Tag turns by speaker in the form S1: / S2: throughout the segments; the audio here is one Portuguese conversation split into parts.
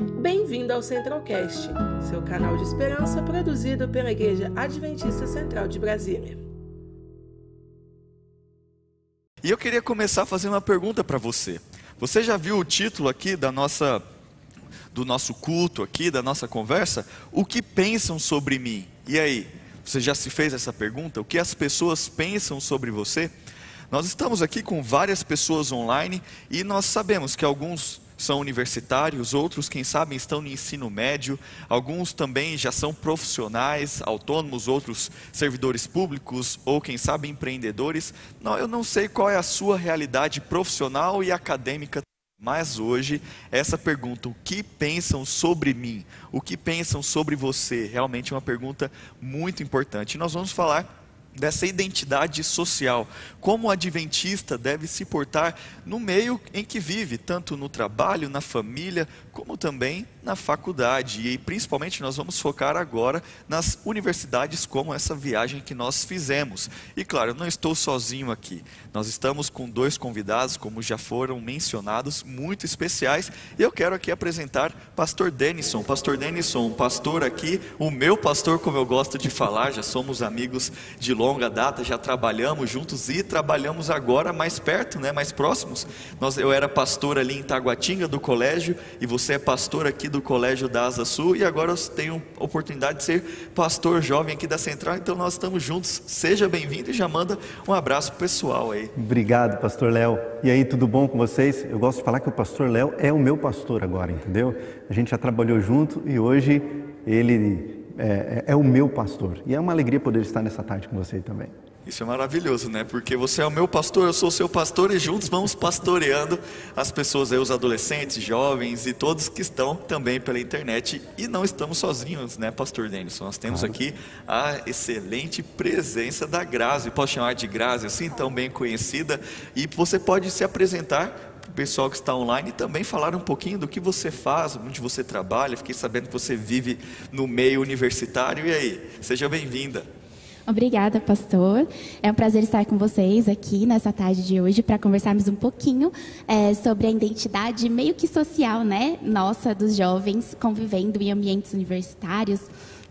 S1: Bem-vindo ao Centralcast, seu canal de esperança produzido pela Igreja Adventista Central de Brasília.
S2: E eu queria começar fazendo uma pergunta para você. Você já viu o título aqui da nossa do nosso culto aqui, da nossa conversa? O que pensam sobre mim? E aí, você já se fez essa pergunta? O que as pessoas pensam sobre você? Nós estamos aqui com várias pessoas online e nós sabemos que alguns são universitários, outros, quem sabe, estão no ensino médio, alguns também já são profissionais, autônomos, outros servidores públicos ou, quem sabe, empreendedores. Não, eu não sei qual é a sua realidade profissional e acadêmica. Mas hoje, essa pergunta, o que pensam sobre mim? O que pensam sobre você? Realmente é uma pergunta muito importante. Nós vamos falar dessa identidade social, como o adventista deve se portar no meio em que vive, tanto no trabalho, na família, como também na faculdade. E principalmente nós vamos focar agora nas universidades, como essa viagem que nós fizemos. E claro, eu não estou sozinho aqui. Nós estamos com dois convidados, como já foram mencionados, muito especiais. E eu quero aqui apresentar Pastor Denison. Pastor Denison, pastor aqui, o meu pastor, como eu gosto de falar, já somos amigos de longa data, já trabalhamos juntos e trabalhamos agora mais perto, né, mais próximos. Nós, eu era pastor ali em Taguatinga do colégio e você é pastor aqui do Colégio da Asa Sul e agora eu tenho a oportunidade de ser pastor jovem aqui da Central, então nós estamos juntos. Seja bem-vindo e já manda um abraço pessoal aí.
S3: Obrigado, pastor Léo. E aí, tudo bom com vocês? Eu gosto de falar que o pastor Léo é o meu pastor agora, entendeu? A gente já trabalhou junto e hoje ele é, é, é o meu pastor. E é uma alegria poder estar nessa tarde com você também.
S2: Isso é maravilhoso, né? Porque você é o meu pastor, eu sou o seu pastor e juntos vamos pastoreando as pessoas aí, os adolescentes, jovens e todos que estão também pela internet. E não estamos sozinhos, né, pastor Denison? Nós temos claro. aqui a excelente presença da Grazi, posso chamar de Grazi, assim, tão bem conhecida. E você pode se apresentar o pessoal que está online também falar um pouquinho do que você faz, onde você trabalha. Fiquei sabendo que você vive no meio universitário. E aí, seja bem-vinda.
S4: Obrigada, pastor. É um prazer estar com vocês aqui nessa tarde de hoje para conversarmos um pouquinho é, sobre a identidade meio que social, né, nossa dos jovens convivendo em ambientes universitários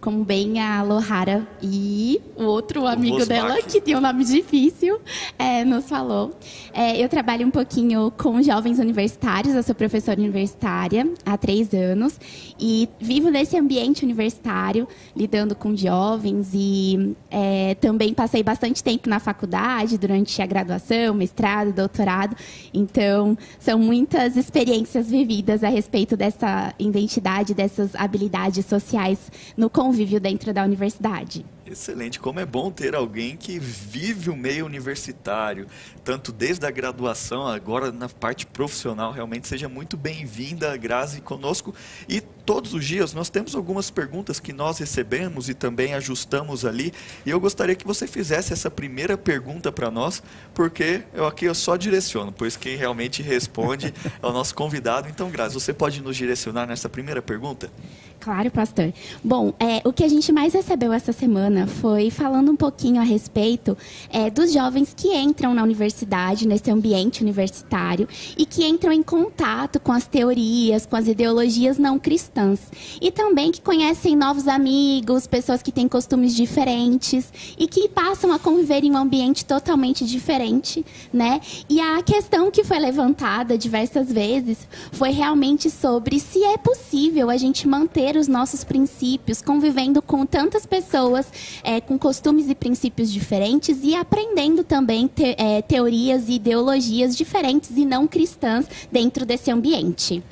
S4: como bem a Lohara e o outro amigo dela, que tem um nome difícil, é, nos falou. É, eu trabalho um pouquinho com jovens universitários, eu sou professora universitária há três anos e vivo nesse ambiente universitário, lidando com jovens e é, também passei bastante tempo na faculdade, durante a graduação, mestrado, doutorado. Então, são muitas experiências vividas a respeito dessa identidade, dessas habilidades sociais no convívio convívio dentro da universidade.
S2: Excelente, como é bom ter alguém que vive o meio universitário, tanto desde a graduação, agora na parte profissional, realmente seja muito bem-vinda, Grazi, conosco. E todos os dias nós temos algumas perguntas que nós recebemos e também ajustamos ali. E eu gostaria que você fizesse essa primeira pergunta para nós, porque eu aqui eu só direciono, pois quem realmente responde é o nosso convidado. Então, Grazi, você pode nos direcionar nessa primeira pergunta?
S4: Claro, pastor. Bom, é, o que a gente mais recebeu essa semana foi falando um pouquinho a respeito é, dos jovens que entram na universidade, nesse ambiente universitário, e que entram em contato com as teorias, com as ideologias não cristãs. E também que conhecem novos amigos, pessoas que têm costumes diferentes e que passam a conviver em um ambiente totalmente diferente, né? E a questão que foi levantada diversas vezes foi realmente sobre se é possível a gente manter os nossos princípios, convivendo com tantas pessoas é, com costumes e princípios diferentes e aprendendo também te, é, teorias e ideologias diferentes e não cristãs dentro desse ambiente.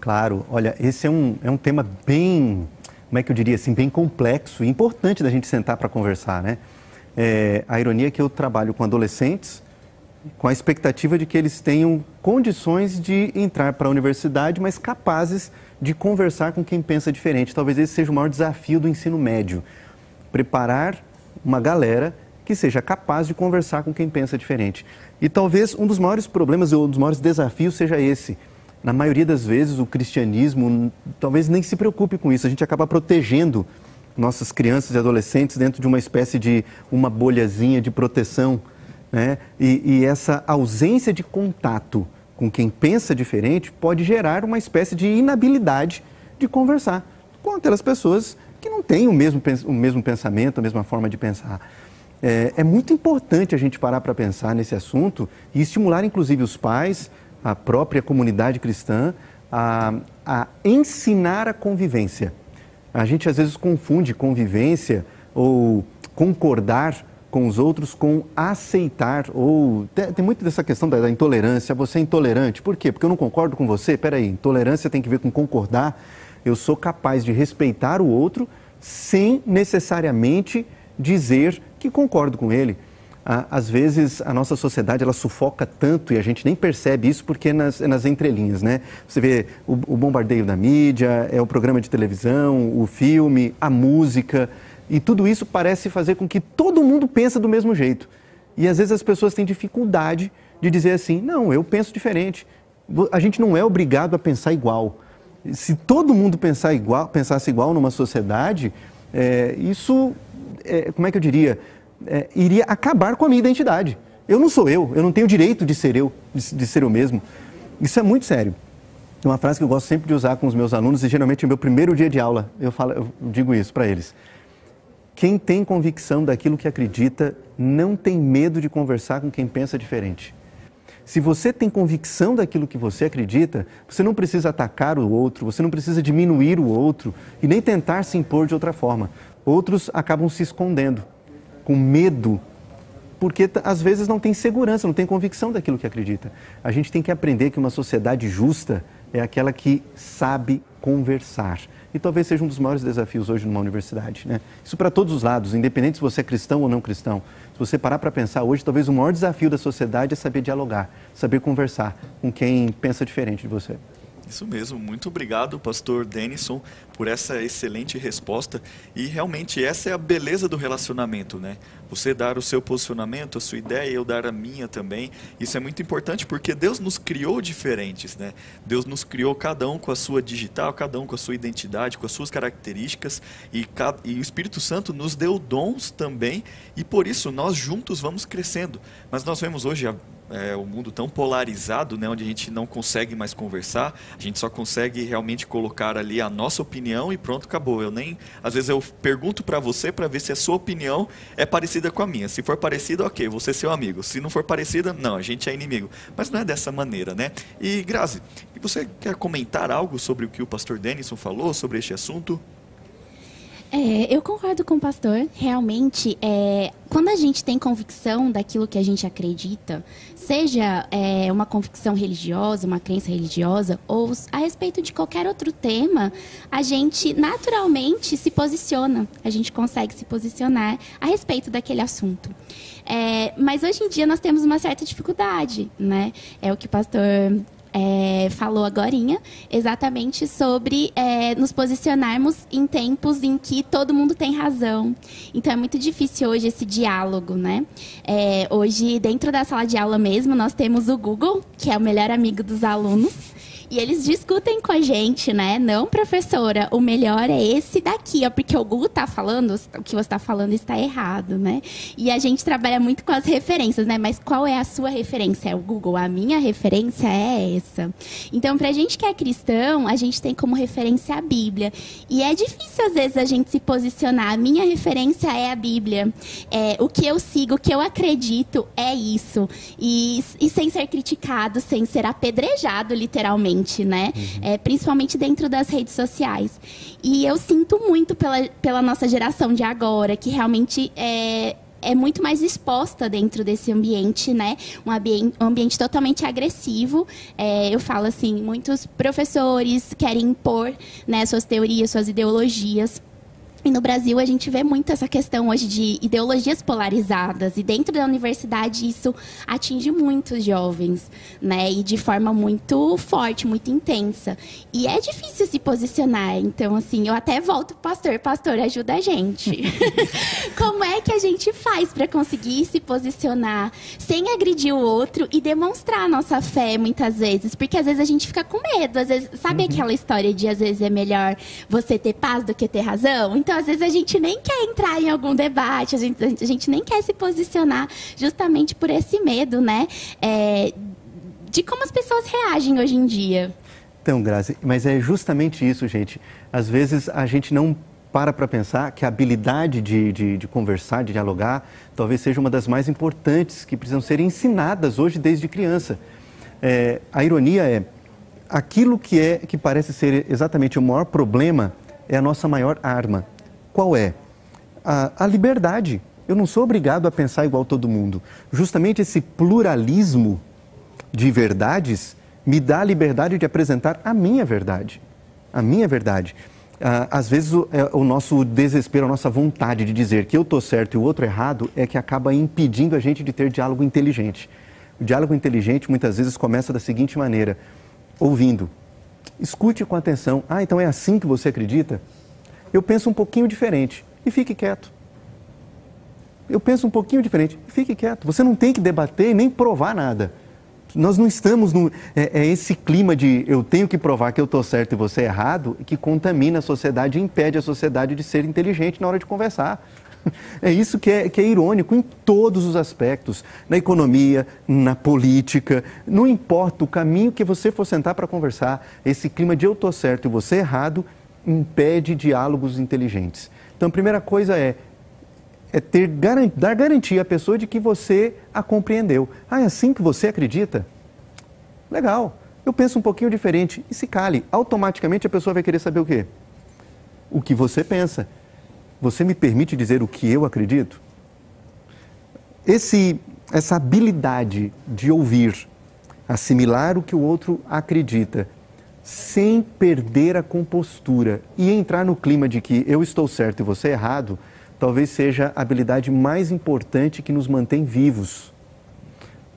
S3: Claro, olha, esse é um, é um tema bem, como é que eu diria assim, bem complexo e importante da gente sentar para conversar, né? É, a ironia é que eu trabalho com adolescentes com a expectativa de que eles tenham condições de entrar para a universidade, mas capazes de conversar com quem pensa diferente. Talvez esse seja o maior desafio do ensino médio. Preparar uma galera que seja capaz de conversar com quem pensa diferente. E talvez um dos maiores problemas ou um dos maiores desafios seja esse. Na maioria das vezes, o cristianismo talvez nem se preocupe com isso. A gente acaba protegendo nossas crianças e adolescentes dentro de uma espécie de uma bolhazinha de proteção. Né? E, e essa ausência de contato com quem pensa diferente pode gerar uma espécie de inabilidade de conversar com aquelas pessoas que não têm o mesmo, o mesmo pensamento, a mesma forma de pensar. É, é muito importante a gente parar para pensar nesse assunto e estimular, inclusive, os pais, a própria comunidade cristã, a, a ensinar a convivência. A gente às vezes confunde convivência ou concordar com os outros com aceitar ou tem, tem muito dessa questão da, da, intolerância. Você é intolerante, por quê? Porque eu não concordo com você. Peraí, intolerância tem que ver com concordar. Eu sou capaz de respeitar o outro sem necessariamente dizer que concordo com ele. Às vezes a nossa sociedade ela sufoca tanto e a gente nem percebe isso porque é nas, é nas entrelinhas, né? Você vê o, o bombardeio da mídia, é o programa de televisão, o filme, a música e tudo isso parece fazer com que todo mundo pense do mesmo jeito. E às vezes as pessoas têm dificuldade de dizer assim: não, eu penso diferente. A gente não é obrigado a pensar igual. Se todo mundo pensar igual, pensasse igual numa sociedade, é, isso é, como é que eu diria, é, iria acabar com a minha identidade. Eu não sou eu, eu não tenho direito de ser eu, de, de ser eu mesmo. Isso é muito sério. Tem uma frase que eu gosto sempre de usar com os meus alunos e geralmente no meu primeiro dia de aula eu, falo, eu digo isso para eles. Quem tem convicção daquilo que acredita não tem medo de conversar com quem pensa diferente. Se você tem convicção daquilo que você acredita, você não precisa atacar o outro, você não precisa diminuir o outro e nem tentar se impor de outra forma. Outros acabam se escondendo, com medo, porque às vezes não tem segurança, não tem convicção daquilo que acredita. A gente tem que aprender que uma sociedade justa é aquela que sabe conversar. E talvez seja um dos maiores desafios hoje numa universidade. Né? Isso para todos os lados, independente se você é cristão ou não cristão. Se você parar para pensar hoje, talvez o maior desafio da sociedade é saber dialogar, saber conversar com quem pensa diferente de você.
S2: Isso mesmo, muito obrigado, pastor Denison, por essa excelente resposta. E realmente essa é a beleza do relacionamento, né? Você dar o seu posicionamento, a sua ideia, eu dar a minha também. Isso é muito importante porque Deus nos criou diferentes, né? Deus nos criou cada um com a sua digital, cada um com a sua identidade, com as suas características. E, e o Espírito Santo nos deu dons também. E por isso nós juntos vamos crescendo. Mas nós vemos hoje a é, o mundo tão polarizado, né, onde a gente não consegue mais conversar, a gente só consegue realmente colocar ali a nossa opinião e pronto, acabou. Eu nem, às vezes eu pergunto para você para ver se a sua opinião é parecida com a minha. Se for parecida, ok, você é seu amigo. Se não for parecida, não, a gente é inimigo. Mas não é dessa maneira, né? E Grazi, você quer comentar algo sobre o que o pastor Denison falou sobre este assunto?
S4: É, eu concordo com o pastor. Realmente, é, quando a gente tem convicção daquilo que a gente acredita, seja é, uma convicção religiosa, uma crença religiosa, ou a respeito de qualquer outro tema, a gente naturalmente se posiciona. A gente consegue se posicionar a respeito daquele assunto. É, mas hoje em dia nós temos uma certa dificuldade, né? É o que o pastor é, falou agora, exatamente sobre é, nos posicionarmos em tempos em que todo mundo tem razão. Então é muito difícil hoje esse diálogo, né? É, hoje, dentro da sala de aula mesmo, nós temos o Google, que é o melhor amigo dos alunos. E eles discutem com a gente, né? Não, professora, o melhor é esse daqui, ó, porque o Google tá falando, o que você está falando está errado, né? E a gente trabalha muito com as referências, né? Mas qual é a sua referência? É o Google. A minha referência é essa. Então, pra gente que é cristão, a gente tem como referência a Bíblia. E é difícil, às vezes, a gente se posicionar. A minha referência é a Bíblia. É, o que eu sigo, o que eu acredito é isso. E, e sem ser criticado, sem ser apedrejado, literalmente né? Uhum. É, principalmente dentro das redes sociais. E eu sinto muito pela, pela nossa geração de agora, que realmente é, é muito mais exposta dentro desse ambiente, né? Um ambiente, um ambiente totalmente agressivo. É, eu falo assim, muitos professores querem impor né, suas teorias, suas ideologias e no Brasil a gente vê muito essa questão hoje de ideologias polarizadas e dentro da universidade isso atinge muitos jovens, né? E de forma muito forte, muito intensa. E é difícil se posicionar. Então assim, eu até volto pastor, pastor, ajuda a gente. Como é que a gente faz para conseguir se posicionar sem agredir o outro e demonstrar a nossa fé muitas vezes? Porque às vezes a gente fica com medo, às vezes, sabe uhum. aquela história de às vezes é melhor você ter paz do que ter razão? Então então, às vezes, a gente nem quer entrar em algum debate, a gente, a gente nem quer se posicionar justamente por esse medo, né? É, de como as pessoas reagem hoje em dia.
S3: Então, Grazi, mas é justamente isso, gente. Às vezes a gente não para para pensar que a habilidade de, de, de, conversar, de dialogar, talvez seja uma das mais importantes que precisam ser ensinadas hoje desde criança. É, a ironia é aquilo que é que parece ser exatamente o maior problema é a nossa maior arma. Qual é? A, a liberdade. Eu não sou obrigado a pensar igual todo mundo. Justamente esse pluralismo de verdades me dá a liberdade de apresentar a minha verdade. A minha verdade. Ah, às vezes o, é, o, nosso desespero, a nossa vontade de dizer que eu estou certo e o outro errado é que acaba impedindo a gente de ter diálogo inteligente. O diálogo inteligente muitas vezes começa da seguinte maneira: ouvindo. Escute com atenção. Ah, então é assim que você acredita? Eu penso um pouquinho diferente e fique quieto. Eu penso um pouquinho diferente e fique quieto. Você não tem que debater nem provar nada. Nós não estamos no. É, é esse clima de eu tenho que provar que eu estou certo e você é errado que contamina a sociedade e impede a sociedade de ser inteligente na hora de conversar. É isso que é, que é irônico em todos os aspectos, na economia, na política, não importa o caminho que você for sentar para conversar, esse clima de eu estou certo e você errado impede diálogos inteligentes. Então, a primeira coisa é, é ter, dar garantia à pessoa de que você a compreendeu. Ah, é assim que você acredita? Legal, eu penso um pouquinho diferente. E se cale, automaticamente a pessoa vai querer saber o quê? O que você pensa. Você me permite dizer o que eu acredito? Esse, essa habilidade de ouvir, assimilar o que o outro acredita, sem perder a compostura e entrar no clima de que eu estou certo e você errado, talvez seja a habilidade mais importante que nos mantém vivos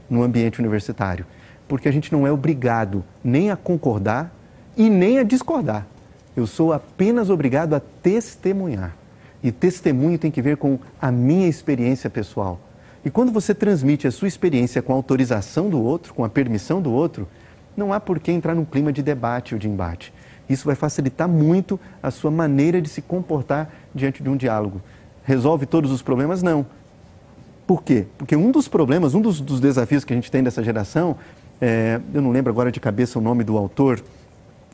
S3: no ambiente universitário. Porque a gente não é obrigado nem a concordar e nem a discordar. Eu sou apenas obrigado a testemunhar. E testemunho tem que ver com a minha experiência pessoal. E quando você transmite a sua experiência com a autorização do outro, com a permissão do outro, não há por que entrar num clima de debate ou de embate. Isso vai facilitar muito a sua maneira de se comportar diante de um diálogo. Resolve todos os problemas? Não. Por quê? Porque um dos problemas, um dos, dos desafios que a gente tem dessa geração, é, eu não lembro agora de cabeça o nome do autor,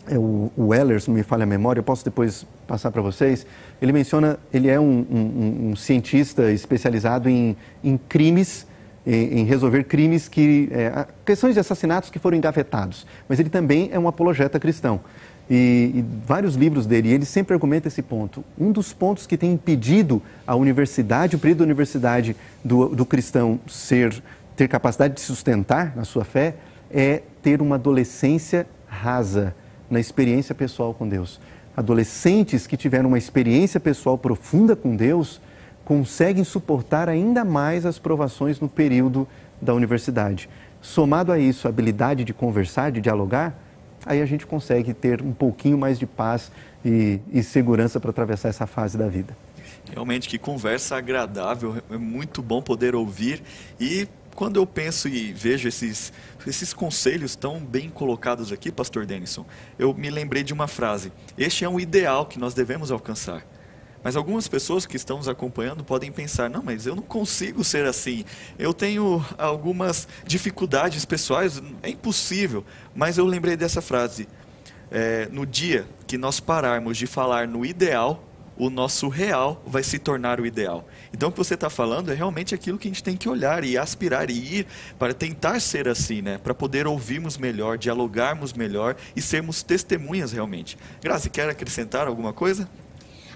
S3: é o, o se não me falha a memória, eu posso depois passar para vocês. Ele menciona, ele é um, um, um cientista especializado em, em crimes, em, resolver crimes que, é, questões de assassinatos que foram engavetados. Mas ele também é um apologeta cristão. E, e, vários livros dele, ele sempre argumenta esse ponto. Um dos pontos que tem impedido a universidade, o período da universidade do, do cristão ser, ter capacidade de sustentar na sua fé, é ter uma adolescência rasa, na experiência pessoal com Deus. Adolescentes que tiveram uma experiência pessoal profunda com Deus conseguem suportar ainda mais as provações no período da universidade. Somado a isso, a habilidade de conversar, de dialogar, aí a gente consegue ter um pouquinho mais de paz e, e segurança para atravessar essa fase da vida.
S2: Realmente, que conversa agradável, é muito bom poder ouvir e quando eu penso e vejo esses, esses conselhos tão bem colocados aqui, Pastor Denison, eu me lembrei de uma frase: Este é um ideal que nós devemos alcançar. Mas algumas pessoas que estão nos acompanhando podem pensar: não, mas eu não consigo ser assim. Eu tenho algumas dificuldades pessoais, é impossível. Mas eu lembrei dessa frase: é, no dia que nós pararmos de falar no ideal, o nosso real vai se tornar o ideal. Então, o que você está falando é realmente aquilo que a gente tem que olhar e aspirar e ir para tentar ser assim, né? Para poder ouvirmos melhor, dialogarmos melhor e sermos testemunhas realmente. Grazi, quer acrescentar alguma coisa?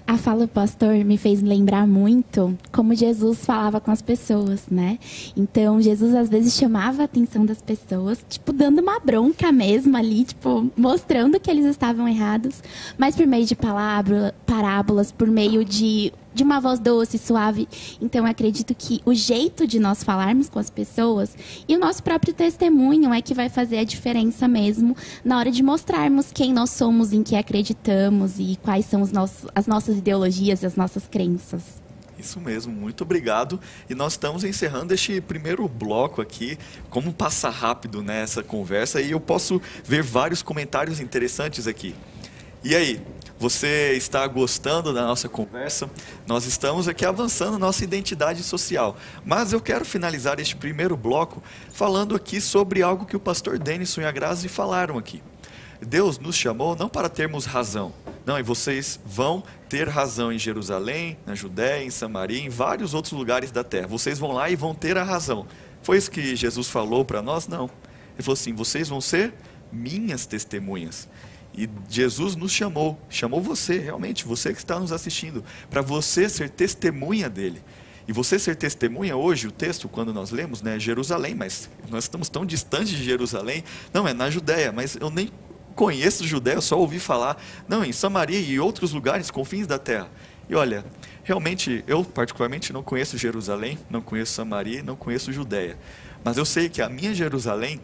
S4: A fala do pastor me fez lembrar muito como Jesus falava com as pessoas, né? Então, Jesus às vezes chamava a atenção das pessoas, tipo, dando uma bronca mesmo ali, tipo, mostrando que eles estavam errados, mas por meio de palavra, parábolas, por meio de de uma voz doce, suave. Então, eu acredito que o jeito de nós falarmos com as pessoas e o nosso próprio testemunho é que vai fazer a diferença mesmo na hora de mostrarmos quem nós somos, em que acreditamos e quais são nossos, as nossas ideologias e as nossas crenças.
S2: Isso mesmo, muito obrigado. E nós estamos encerrando este primeiro bloco aqui. Como passa rápido nessa né, conversa e eu posso ver vários comentários interessantes aqui. E aí, você está gostando da nossa conversa? Nós estamos aqui avançando nossa identidade social. Mas eu quero finalizar este primeiro bloco falando aqui sobre algo que o pastor Denison e a Grazi falaram aqui. Deus nos chamou não para termos razão. Não, e vocês vão ter razão em Jerusalém, na Judéia, em Samaria, em vários outros lugares da terra. Vocês vão lá e vão ter a razão. Foi isso que Jesus falou para nós? Não. Ele falou assim: vocês vão ser minhas testemunhas. E Jesus nos chamou, chamou você, realmente, você que está nos assistindo, para você ser testemunha dele. E você ser testemunha hoje, o texto, quando nós lemos, né, é Jerusalém, mas nós estamos tão distantes de Jerusalém. Não, é na Judéia, mas eu nem conheço Judéia, só ouvi falar. Não, em Samaria e outros lugares, confins da terra. E olha, realmente, eu particularmente não conheço Jerusalém, não conheço Samaria, não conheço Judéia. Mas eu sei que a minha Jerusalém,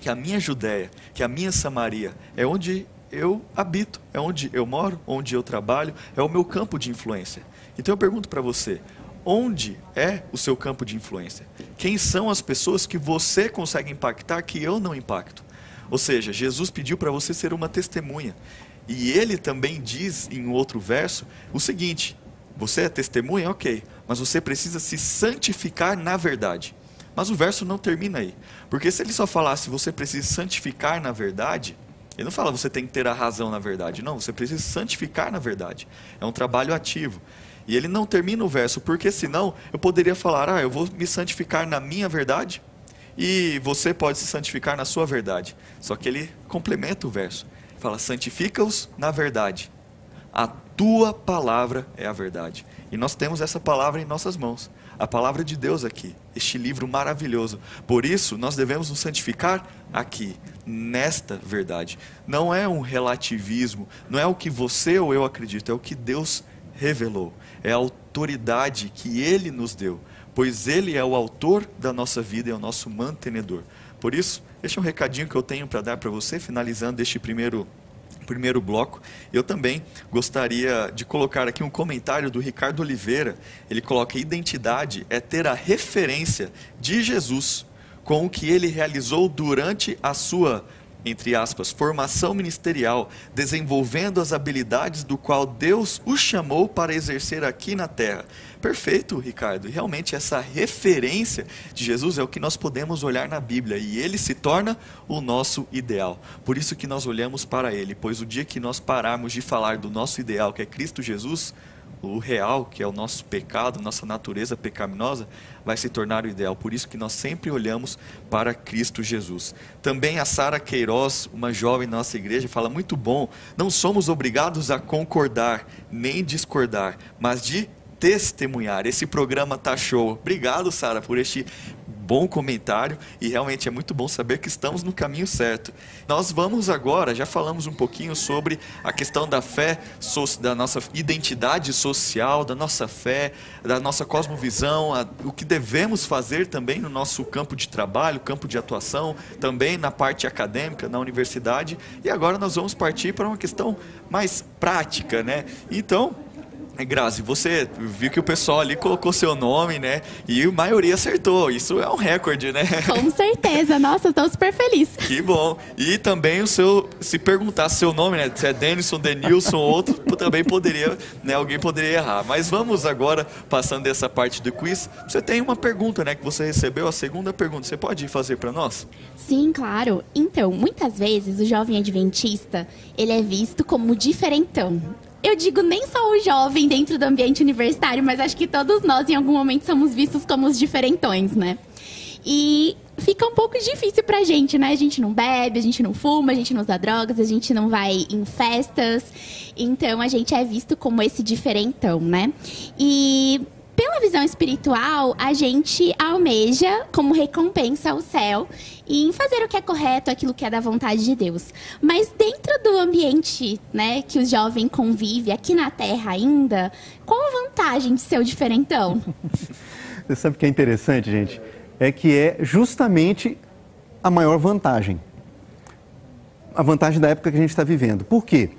S2: que a minha Judéia, que a minha Samaria é onde eu habito, é onde eu moro, onde eu trabalho, é o meu campo de influência. Então eu pergunto para você, onde é o seu campo de influência? Quem são as pessoas que você consegue impactar que eu não impacto? Ou seja, Jesus pediu para você ser uma testemunha. E ele também diz em outro verso o seguinte: você é testemunha, ok, mas você precisa se santificar na verdade. Mas o verso não termina aí. Porque se ele só falasse você precisa santificar na verdade, ele não fala você tem que ter a razão na verdade. Não, você precisa santificar na verdade. É um trabalho ativo. E ele não termina o verso, porque senão eu poderia falar, ah, eu vou me santificar na minha verdade e você pode se santificar na sua verdade. Só que ele complementa o verso. Fala, santifica-os na verdade. A tua palavra é a verdade. E nós temos essa palavra em nossas mãos. A palavra de Deus aqui, este livro maravilhoso. Por isso, nós devemos nos santificar aqui, nesta verdade. Não é um relativismo, não é o que você ou eu acredito, é o que Deus revelou é a autoridade que Ele nos deu, pois Ele é o autor da nossa vida e é o nosso mantenedor. Por isso, este é um recadinho que eu tenho para dar para você, finalizando este primeiro primeiro bloco. Eu também gostaria de colocar aqui um comentário do Ricardo Oliveira. Ele coloca: identidade é ter a referência de Jesus com o que ele realizou durante a sua entre aspas, formação ministerial, desenvolvendo as habilidades do qual Deus o chamou para exercer aqui na terra. Perfeito, Ricardo. Realmente essa referência de Jesus é o que nós podemos olhar na Bíblia e ele se torna o nosso ideal. Por isso que nós olhamos para ele, pois o dia que nós pararmos de falar do nosso ideal, que é Cristo Jesus, o real, que é o nosso pecado, nossa natureza pecaminosa, vai se tornar o ideal. Por isso que nós sempre olhamos para Cristo Jesus. Também a Sara Queiroz, uma jovem nossa igreja, fala muito bom. Não somos obrigados a concordar nem discordar, mas de testemunhar. Esse programa tá show. Obrigado, Sara, por este bom comentário e realmente é muito bom saber que estamos no caminho certo. Nós vamos agora, já falamos um pouquinho sobre a questão da fé, da nossa identidade social, da nossa fé, da nossa cosmovisão, o que devemos fazer também no nosso campo de trabalho, campo de atuação, também na parte acadêmica, na universidade. E agora nós vamos partir para uma questão mais prática, né? Então, Grazi, você viu que o pessoal ali colocou seu nome, né? E a maioria acertou. Isso é um recorde, né?
S4: Com certeza. Nossa, estou super feliz.
S2: Que bom. E também o seu, se perguntar seu nome, né? Se é Denison, Denilson, outro, também poderia, né? Alguém poderia errar. Mas vamos agora, passando dessa parte do quiz. Você tem uma pergunta, né? Que você recebeu, a segunda pergunta. Você pode fazer para nós?
S4: Sim, claro. Então, muitas vezes o jovem adventista, ele é visto como diferentão eu digo nem só o jovem dentro do ambiente universitário, mas acho que todos nós em algum momento somos vistos como os diferentões, né? E fica um pouco difícil pra gente, né? A gente não bebe, a gente não fuma, a gente não usa drogas, a gente não vai em festas. Então a gente é visto como esse diferentão, né? E pela visão espiritual, a gente almeja como recompensa o céu e em fazer o que é correto, aquilo que é da vontade de Deus. Mas dentro do ambiente, né, que o jovem convive aqui na Terra ainda, qual a vantagem de ser o diferentão?
S3: Você sabe o que é interessante, gente? É que é justamente a maior vantagem. A vantagem da época que a gente está vivendo. Por quê?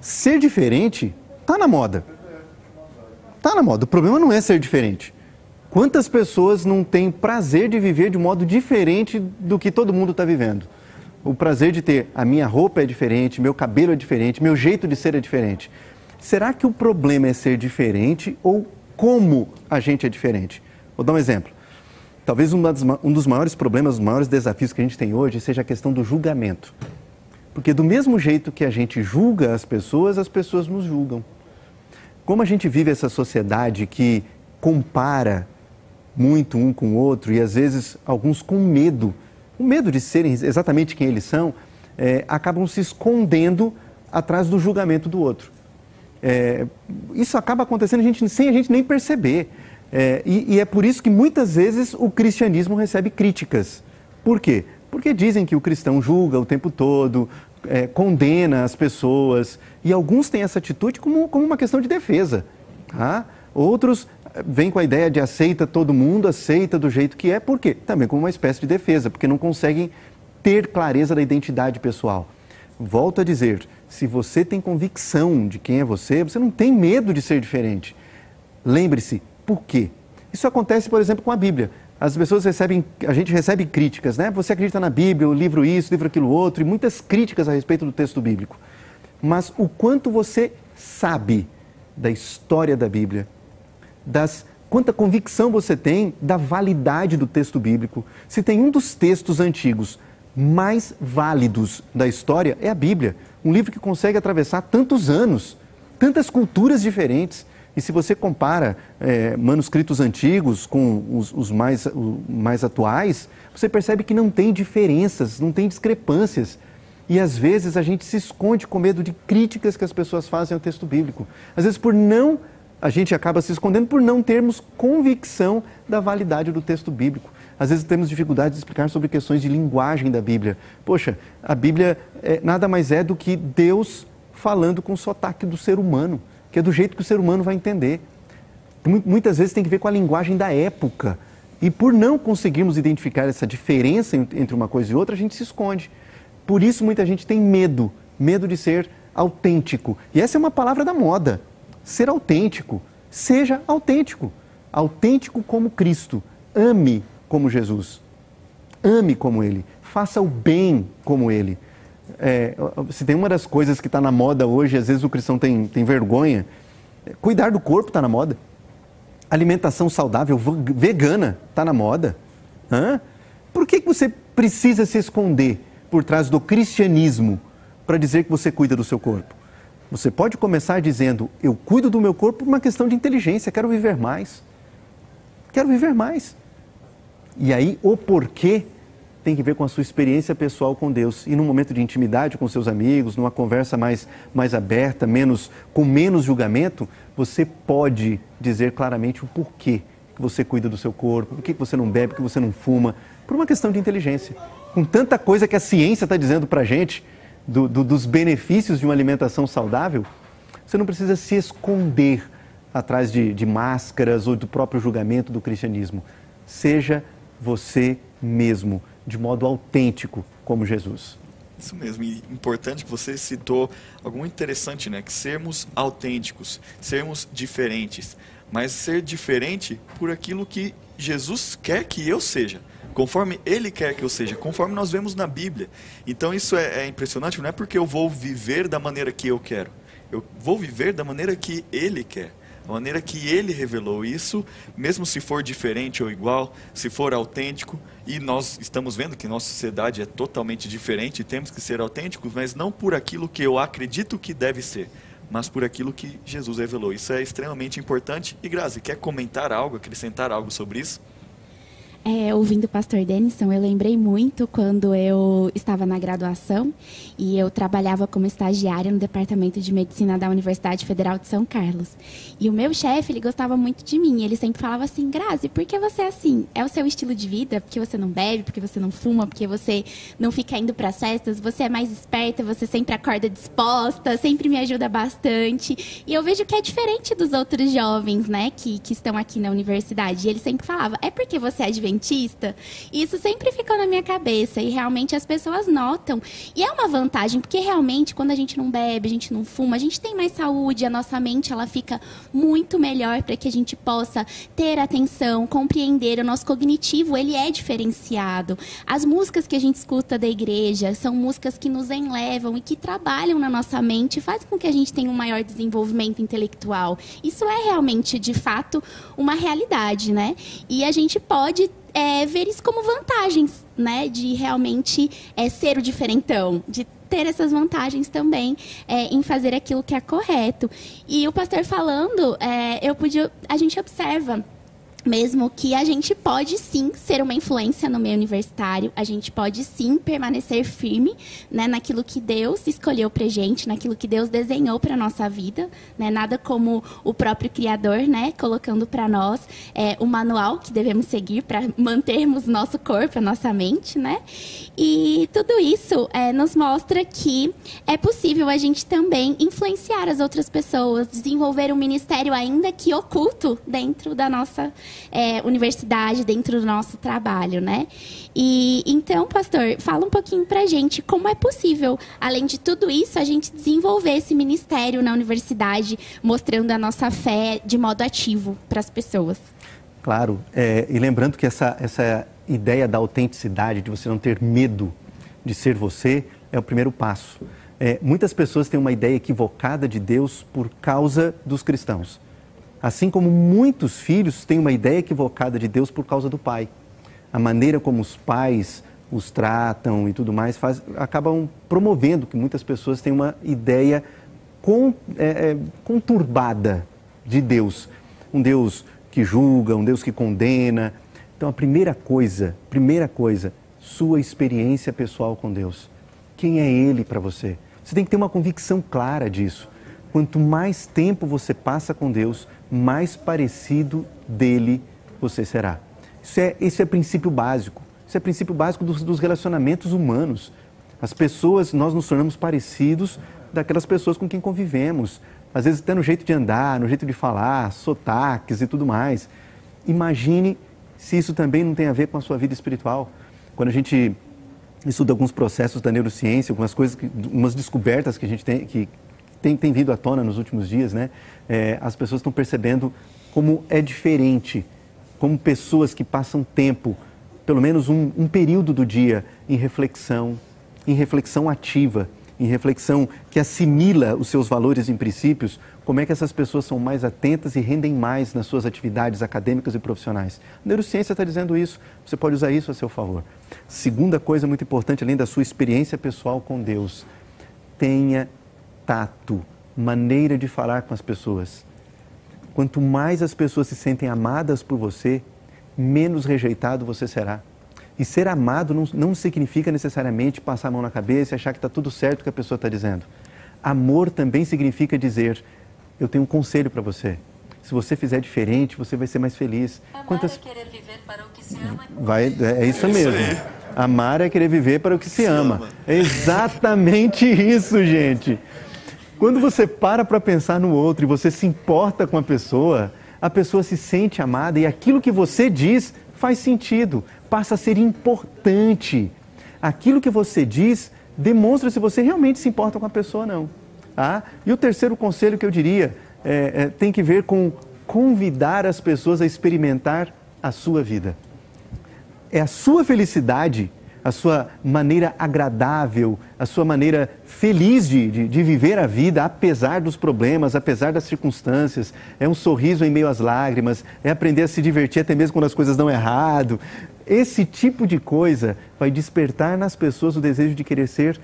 S3: Ser diferente está na moda. Está na moda. O problema não é ser diferente. Quantas pessoas não têm prazer de viver de modo diferente do que todo mundo está vivendo? O prazer de ter a minha roupa é diferente, meu cabelo é diferente, meu jeito de ser é diferente. Será que o problema é ser diferente ou como a gente é diferente? Vou dar um exemplo. Talvez um dos maiores problemas, os maiores desafios que a gente tem hoje seja a questão do julgamento. Porque do mesmo jeito que a gente julga as pessoas, as pessoas nos julgam. Como a gente vive essa sociedade que compara muito um com o outro e às vezes alguns com medo, o medo de serem exatamente quem eles são, é, acabam se escondendo atrás do julgamento do outro. É, isso acaba acontecendo a gente, sem a gente nem perceber. É, e, e é por isso que muitas vezes o cristianismo recebe críticas. Por quê? Porque dizem que o cristão julga o tempo todo, é, condena as pessoas, e alguns têm essa atitude como, como uma questão de defesa. Tá? Outros é, vêm com a ideia de aceita todo mundo, aceita do jeito que é, por quê? Também como uma espécie de defesa, porque não conseguem ter clareza da identidade pessoal. Volto a dizer, se você tem convicção de quem é você, você não tem medo de ser diferente. Lembre-se, por quê? Isso acontece, por exemplo, com a Bíblia as pessoas recebem, a gente recebe críticas, né? Você acredita na Bíblia, o livro isso, livro aquilo outro, e muitas críticas a respeito do texto bíblico. Mas o quanto você sabe da história da Bíblia, das quanta convicção você tem da validade do texto bíblico. Se tem um dos textos antigos mais válidos da história é a Bíblia, um livro que consegue atravessar tantos anos, tantas culturas diferentes. E se você compara é, manuscritos antigos com os, os mais, os mais atuais, você percebe que não tem diferenças, não tem discrepâncias. E às vezes a gente se esconde com medo de críticas que as pessoas fazem ao texto bíblico. Às vezes por não, a gente acaba se escondendo por não termos convicção da validade do texto bíblico. Às vezes temos dificuldade de explicar sobre questões de linguagem da Bíblia. Poxa, a Bíblia é, nada mais é do que Deus falando com o sotaque do ser humano que é do jeito que o ser humano vai entender. Muitas vezes tem que ver com a linguagem da época. E por não conseguirmos identificar essa diferença entre uma coisa e outra, a gente se esconde. Por isso muita gente tem medo, medo de ser autêntico. E essa é uma palavra da moda. Ser autêntico. Seja autêntico. Autêntico como Cristo. Ame como Jesus. Ame como Ele. Faça o bem como Ele é, se tem uma das coisas que está na moda hoje, às vezes o cristão tem, tem vergonha, cuidar do corpo está na moda. Alimentação saudável, vegana, está na moda. Hã? Por que, que você precisa se esconder por trás do cristianismo para dizer que você cuida do seu corpo? Você pode começar dizendo: Eu cuido do meu corpo por uma questão de inteligência, quero viver mais. Quero viver mais. E aí, o porquê tem que ver com a sua experiência pessoal com Deus. E num momento de intimidade com seus amigos, numa conversa mais, mais aberta, menos com menos julgamento, você pode dizer claramente o porquê que você cuida do seu corpo, por que você não bebe, por que você não fuma, por uma questão de inteligência. Com tanta coisa que a ciência está dizendo para a gente do, do, dos benefícios de uma alimentação saudável, você não precisa se esconder atrás de, de máscaras ou do próprio julgamento do cristianismo. Seja você mesmo de modo autêntico como Jesus.
S2: Isso mesmo, e importante que você citou algo muito interessante, né? Que sermos autênticos, sermos diferentes, mas ser diferente por aquilo que Jesus quer que eu seja, conforme Ele quer que eu seja, conforme nós vemos na Bíblia. Então isso é, é impressionante, não é porque eu vou viver da maneira que eu quero, eu vou viver da maneira que Ele quer a maneira que ele revelou isso, mesmo se for diferente ou igual, se for autêntico, e nós estamos vendo que nossa sociedade é totalmente diferente temos que ser autênticos, mas não por aquilo que eu acredito que deve ser, mas por aquilo que Jesus revelou. Isso é extremamente importante. E Grazi, quer comentar algo, acrescentar algo sobre isso?
S4: É, ouvindo o pastor Denison, eu lembrei muito quando eu estava na graduação e eu trabalhava como estagiária no Departamento de Medicina da Universidade Federal de São Carlos. E o meu chefe, ele gostava muito de mim. Ele sempre falava assim, Grazi, por que você é assim? É o seu estilo de vida? Porque você não bebe? Porque você não fuma? Porque você não fica indo para as festas? Você é mais esperta? Você sempre acorda disposta? Sempre me ajuda bastante? E eu vejo que é diferente dos outros jovens, né, que, que estão aqui na universidade. E ele sempre falava, é porque você é adventista? Dentista. Isso sempre ficou na minha cabeça e realmente as pessoas notam. E é uma vantagem, porque realmente quando a gente não bebe, a gente não fuma, a gente tem mais saúde, a nossa mente ela fica muito melhor para que a gente possa ter atenção, compreender. O nosso cognitivo, ele é diferenciado. As músicas que a gente escuta da igreja são músicas que nos enlevam e que trabalham na nossa mente, fazem com que a gente tenha um maior desenvolvimento intelectual. Isso é realmente, de fato, uma realidade, né? E a gente pode é, ver isso como vantagens, né? De realmente é, ser o diferentão, de ter essas vantagens também é, em fazer aquilo que é correto. E o pastor falando, é, eu podia, a gente observa mesmo que a gente pode sim ser uma influência no meio universitário, a gente pode sim permanecer firme né, naquilo que Deus escolheu para gente, naquilo que Deus desenhou para nossa vida, né, nada como o próprio Criador, né, colocando para nós é, o manual que devemos seguir para mantermos nosso corpo, a nossa mente, né, e tudo isso é, nos mostra que é possível a gente também influenciar as outras pessoas, desenvolver um ministério ainda que oculto dentro da nossa é, universidade, dentro do nosso trabalho, né? E então, pastor, fala um pouquinho pra gente como é possível, além de tudo isso, a gente desenvolver esse ministério na universidade, mostrando a nossa fé de modo ativo para as pessoas.
S3: Claro, é, e lembrando que essa, essa ideia da autenticidade, de você não ter medo de ser você, é o primeiro passo. É, muitas pessoas têm uma ideia equivocada de Deus por causa dos cristãos. Assim como muitos filhos têm uma ideia equivocada de Deus por causa do pai. A maneira como os pais os tratam e tudo mais faz, acabam promovendo que muitas pessoas têm uma ideia con, é, é, conturbada de Deus. Um Deus que julga, um Deus que condena. Então, a primeira coisa, primeira coisa, sua experiência pessoal com Deus. Quem é Ele para você? Você tem que ter uma convicção clara disso. Quanto mais tempo você passa com Deus, mais parecido dele você será. Isso é, isso é princípio básico. Isso é princípio básico dos, dos relacionamentos humanos. As pessoas, nós nos tornamos parecidos daquelas pessoas com quem convivemos. Às vezes até no jeito de andar, no jeito de falar, sotaques e tudo mais. Imagine se isso também não tem a ver com a sua vida espiritual. Quando a gente estuda alguns processos da neurociência, algumas coisas, umas descobertas que a gente tem, que tem, tem vindo à tona nos últimos dias, né? É, as pessoas estão percebendo como é diferente, como pessoas que passam tempo, pelo menos um, um período do dia, em reflexão, em reflexão ativa, em reflexão que assimila os seus valores e princípios, como é que essas pessoas são mais atentas e rendem mais nas suas atividades acadêmicas e profissionais. A neurociência está dizendo isso, você pode usar isso a seu favor. Segunda coisa muito importante, além da sua experiência pessoal com Deus, tenha tato, maneira de falar com as pessoas. Quanto mais as pessoas se sentem amadas por você, menos rejeitado você será. E ser amado não, não significa necessariamente passar a mão na cabeça e achar que está tudo certo o que a pessoa está dizendo. Amor também significa dizer: Eu tenho um conselho para você. Se você fizer diferente, você vai ser mais feliz.
S5: Amar Quantas... é querer viver para o que se ama.
S3: Vai, é isso mesmo. Amar é querer viver para o que se, se ama. ama. É exatamente isso, gente. Quando você para para pensar no outro e você se importa com a pessoa, a pessoa se sente amada e aquilo que você diz faz sentido, passa a ser importante. Aquilo que você diz demonstra se você realmente se importa com a pessoa ou não. Tá? E o terceiro conselho que eu diria é, é, tem que ver com convidar as pessoas a experimentar a sua vida. É a sua felicidade a sua maneira agradável, a sua maneira feliz de, de, de, viver a vida, apesar dos problemas, apesar das circunstâncias. É um sorriso em meio às lágrimas, é aprender a se divertir até mesmo quando as coisas dão errado. Esse tipo de coisa vai despertar nas pessoas o desejo de querer ser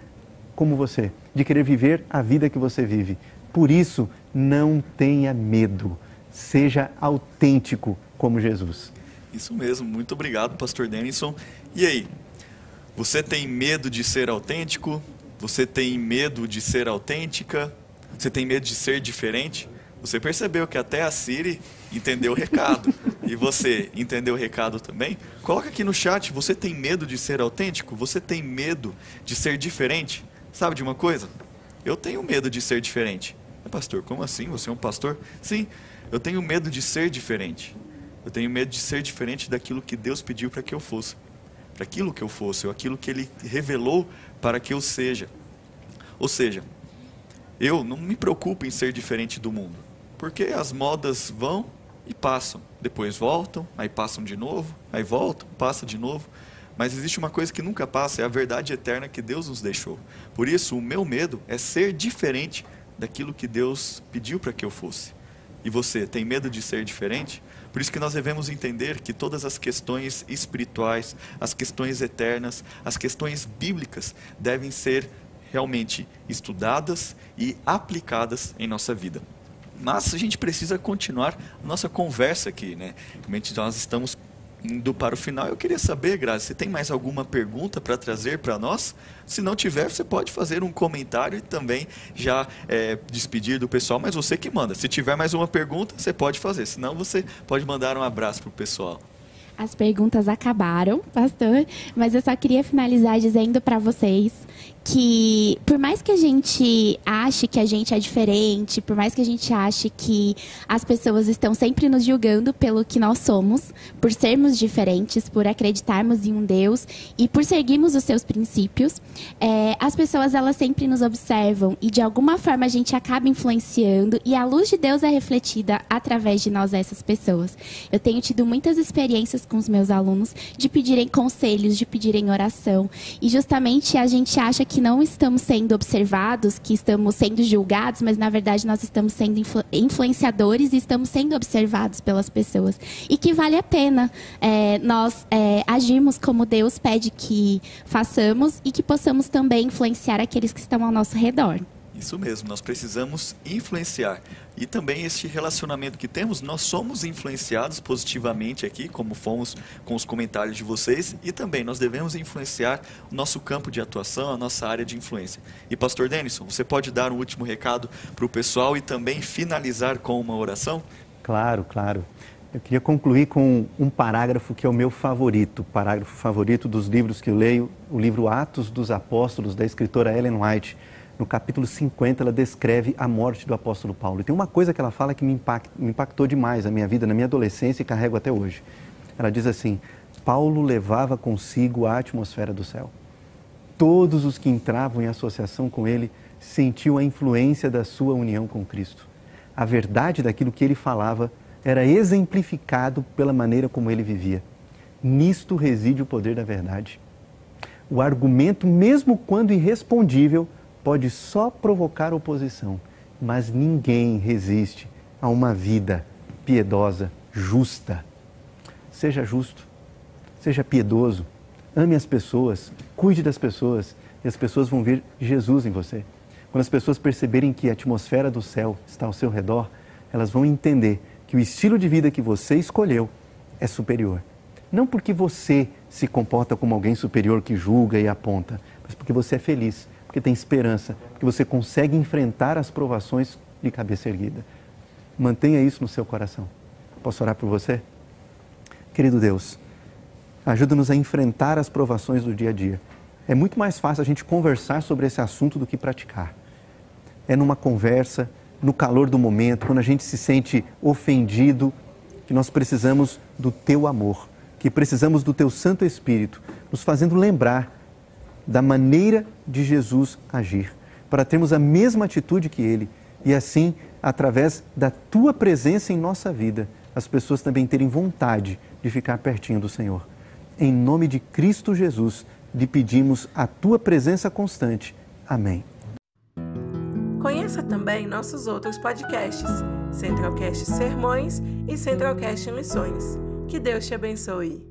S3: como você, de querer viver a vida que você vive. Por isso, não tenha medo. Seja autêntico como Jesus.
S2: Isso mesmo, muito obrigado, Pastor Denison. E aí, você tem medo de ser autêntico? Você tem medo de ser autêntica? Você tem medo de ser diferente? Você percebeu que até a Siri entendeu o recado. e você entendeu o recado também? Coloca aqui no chat, você tem medo de ser autêntico? Você tem medo de ser diferente? Sabe de uma coisa? Eu tenho medo de ser diferente. Pastor, como assim? Você é um pastor? Sim, eu tenho medo de ser diferente. Eu tenho medo de ser diferente daquilo que Deus pediu para que eu fosse para aquilo que eu fosse, ou aquilo que ele revelou para que eu seja. Ou seja, eu não me preocupo em ser diferente do mundo, porque as modas vão e passam, depois voltam, aí passam de novo, aí voltam, passa de novo. Mas existe uma coisa que nunca passa, é a verdade eterna que Deus nos deixou. Por isso, o meu medo é ser diferente daquilo que Deus pediu para que eu fosse. E você tem medo de ser diferente? Por isso que nós devemos entender que todas as questões espirituais, as questões eternas, as questões bíblicas devem ser realmente estudadas e aplicadas em nossa vida. Mas a gente precisa continuar nossa conversa aqui, né? Realmente nós estamos indo para o final. Eu queria saber, Grazi, você tem mais alguma pergunta para trazer para nós? Se não tiver, você pode fazer um comentário e também já é, despedir do pessoal, mas você que manda. Se tiver mais uma pergunta, você pode fazer. Senão, você pode mandar um abraço para o pessoal.
S4: As perguntas acabaram, pastor, mas eu só queria finalizar dizendo para vocês que por mais que a gente ache que a gente é diferente, por mais que a gente ache que as pessoas estão sempre nos julgando pelo que nós somos, por sermos diferentes, por acreditarmos em um Deus e por seguirmos os seus princípios, é, as pessoas elas sempre nos observam e de alguma forma a gente acaba influenciando e a luz de Deus é refletida através de nós essas pessoas. Eu tenho tido muitas experiências com os meus alunos de pedirem conselhos, de pedirem oração e justamente a gente acha que não estamos sendo observados, que estamos sendo julgados, mas na verdade nós estamos sendo influ influenciadores e estamos sendo observados pelas pessoas. E que vale a pena é, nós é, agirmos como Deus pede que façamos e que possamos também influenciar aqueles que estão ao nosso redor.
S2: Isso mesmo, nós precisamos influenciar. E também este relacionamento que temos, nós somos influenciados positivamente aqui, como fomos com os comentários de vocês, e também nós devemos influenciar o nosso campo de atuação, a nossa área de influência. E pastor Denison, você pode dar um último recado para o pessoal e também finalizar com uma oração?
S3: Claro, claro. Eu queria concluir com um parágrafo que é o meu favorito, parágrafo favorito dos livros que eu leio, o livro Atos dos Apóstolos, da escritora Ellen White no capítulo 50, ela descreve a morte do apóstolo Paulo. E tem uma coisa que ela fala que me, impact, me impactou demais na minha vida, na minha adolescência e carrego até hoje. Ela diz assim: Paulo levava consigo a atmosfera do céu. Todos os que entravam em associação com ele sentiam a influência da sua união com Cristo. A verdade daquilo que ele falava era exemplificado pela maneira como ele vivia. Nisto reside o poder da verdade. O argumento, mesmo quando irrespondível, pode só provocar oposição, mas ninguém resiste a uma vida piedosa, justa. Seja justo, seja piedoso, ame as pessoas, cuide das pessoas e as pessoas vão ver Jesus em você. Quando as pessoas perceberem que a atmosfera do céu está ao seu redor, elas vão entender que o estilo de vida que você escolheu é superior. Não porque você se comporta como alguém superior que julga e aponta, mas porque você é feliz, porque tem esperança, porque você consegue enfrentar as provações de cabeça erguida. Mantenha isso no seu coração. Posso orar por você? Querido Deus, ajuda-nos a enfrentar as provações do dia a dia. É muito mais fácil a gente conversar sobre esse assunto do que praticar. É numa conversa, no calor do momento, quando a gente se sente ofendido, que nós precisamos do teu amor, que precisamos do teu Santo Espírito, nos fazendo lembrar da maneira de Jesus agir, para termos a mesma atitude que ele e assim, através da tua presença em nossa vida, as pessoas também terem vontade de ficar pertinho do Senhor. Em nome de Cristo Jesus, lhe pedimos a tua presença constante. Amém.
S1: Conheça também nossos outros podcasts, Centralcast Sermões e Centralcast Missões. Que Deus te abençoe.